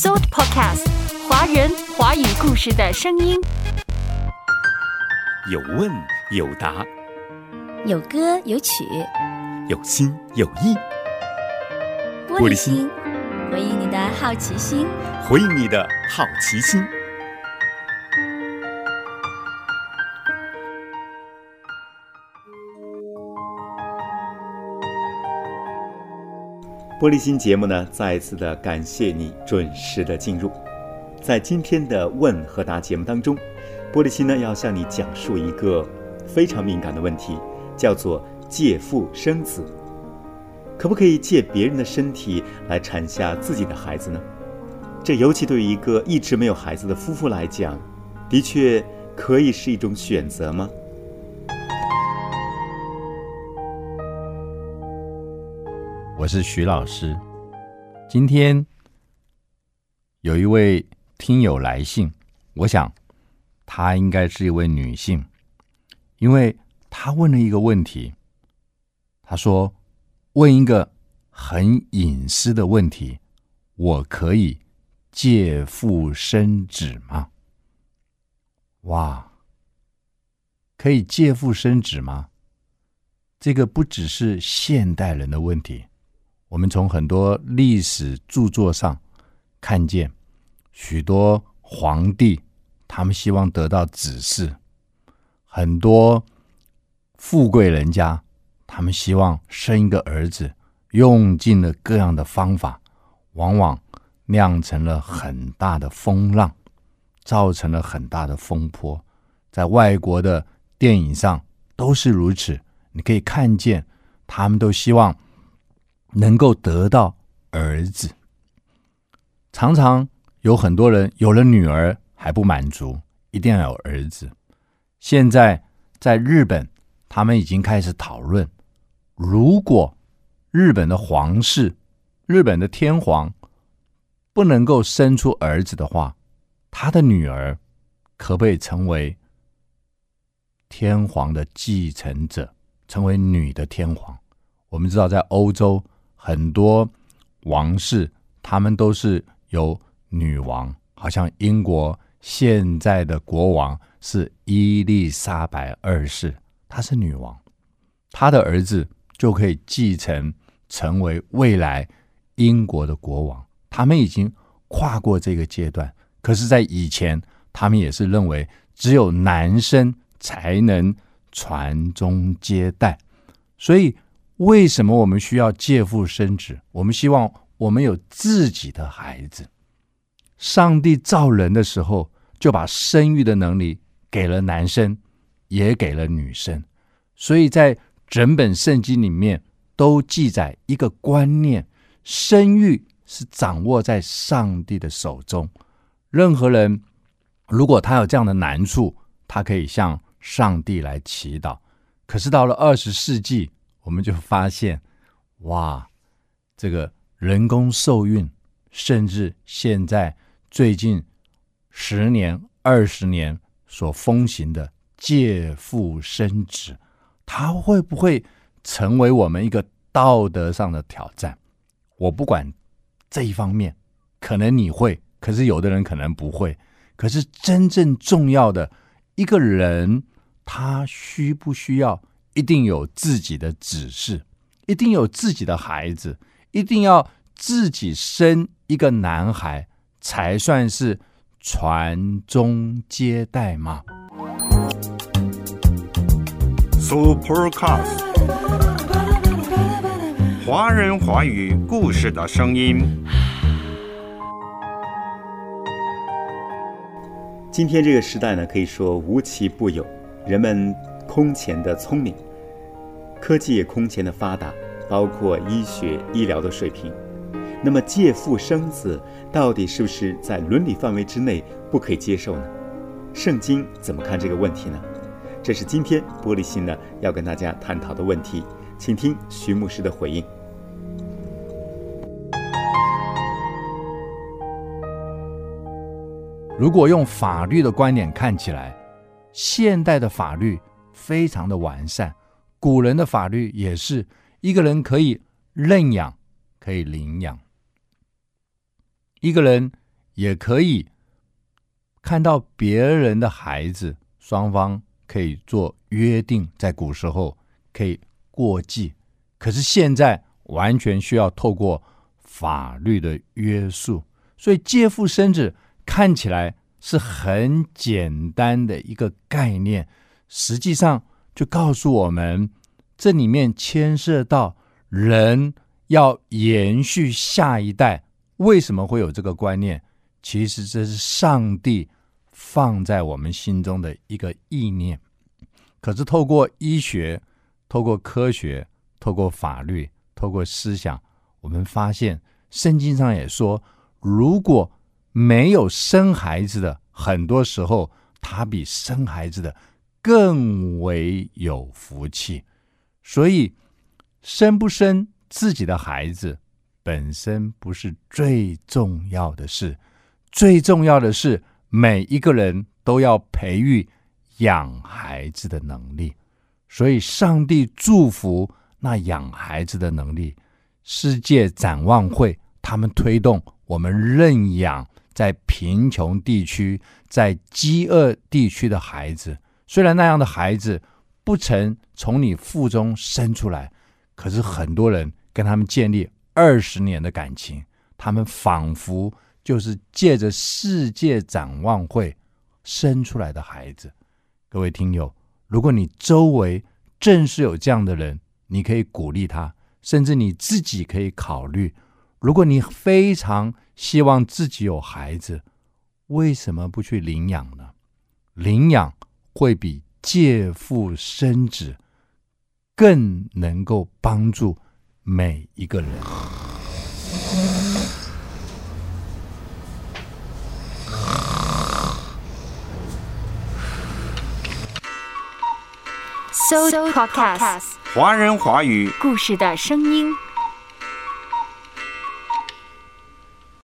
Shout Podcast，华人华语故事的声音。有问有答，有歌有曲，有心有意。玻璃心，回应你的好奇心，回应你的好奇心。玻璃心节目呢，再一次的感谢你准时的进入。在今天的问和答节目当中，玻璃心呢要向你讲述一个非常敏感的问题，叫做借腹生子。可不可以借别人的身体来产下自己的孩子呢？这尤其对于一个一直没有孩子的夫妇来讲，的确可以是一种选择吗？我是徐老师。今天有一位听友来信，我想她应该是一位女性，因为她问了一个问题。她说：“问一个很隐私的问题，我可以借腹生子吗？”哇，可以借腹生子吗？这个不只是现代人的问题。我们从很多历史著作上看见，许多皇帝他们希望得到子嗣，很多富贵人家他们希望生一个儿子，用尽了各样的方法，往往酿成了很大的风浪，造成了很大的风波。在外国的电影上都是如此，你可以看见他们都希望。能够得到儿子，常常有很多人有了女儿还不满足，一定要有儿子。现在在日本，他们已经开始讨论，如果日本的皇室、日本的天皇不能够生出儿子的话，他的女儿可不可以成为天皇的继承者，成为女的天皇？我们知道，在欧洲。很多王室，他们都是由女王，好像英国现在的国王是伊丽莎白二世，她是女王，她的儿子就可以继承成为未来英国的国王。他们已经跨过这个阶段，可是，在以前，他们也是认为只有男生才能传宗接代，所以。为什么我们需要借腹生子？我们希望我们有自己的孩子。上帝造人的时候，就把生育的能力给了男生，也给了女生。所以在整本圣经里面都记载一个观念：生育是掌握在上帝的手中。任何人如果他有这样的难处，他可以向上帝来祈祷。可是到了二十世纪，我们就发现，哇，这个人工受孕，甚至现在最近十年、二十年所风行的借腹生子，它会不会成为我们一个道德上的挑战？我不管这一方面，可能你会，可是有的人可能不会。可是真正重要的一个人，他需不需要？一定有自己的指示，一定有自己的孩子，一定要自己生一个男孩，才算是传宗接代吗？Supercast，华人华语故事的声音。今天这个时代呢，可以说无奇不有，人们空前的聪明。科技也空前的发达，包括医学医疗的水平。那么借腹生子到底是不是在伦理范围之内不可以接受呢？圣经怎么看这个问题呢？这是今天玻璃心呢要跟大家探讨的问题，请听徐牧师的回应。如果用法律的观点看起来，现代的法律非常的完善。古人的法律也是一个人可以认养，可以领养。一个人也可以看到别人的孩子，双方可以做约定，在古时候可以过继，可是现在完全需要透过法律的约束，所以借腹生子看起来是很简单的一个概念，实际上就告诉我们，这里面牵涉到人要延续下一代，为什么会有这个观念？其实这是上帝放在我们心中的一个意念。可是透过医学、透过科学、透过法律、透过思想，我们发现圣经上也说，如果没有生孩子的，很多时候他比生孩子的更为有福气。所以，生不生自己的孩子本身不是最重要的事。最重要的是，每一个人都要培育养孩子的能力。所以，上帝祝福那养孩子的能力。世界展望会他们推动我们认养在贫穷地区、在饥饿地区的孩子。虽然那样的孩子不曾从你腹中生出来，可是很多人跟他们建立二十年的感情，他们仿佛。就是借着世界展望会生出来的孩子，各位听友，如果你周围正是有这样的人，你可以鼓励他，甚至你自己可以考虑。如果你非常希望自己有孩子，为什么不去领养呢？领养会比借腹生子更能够帮助每一个人。So Podcast，华人华语故事的声音。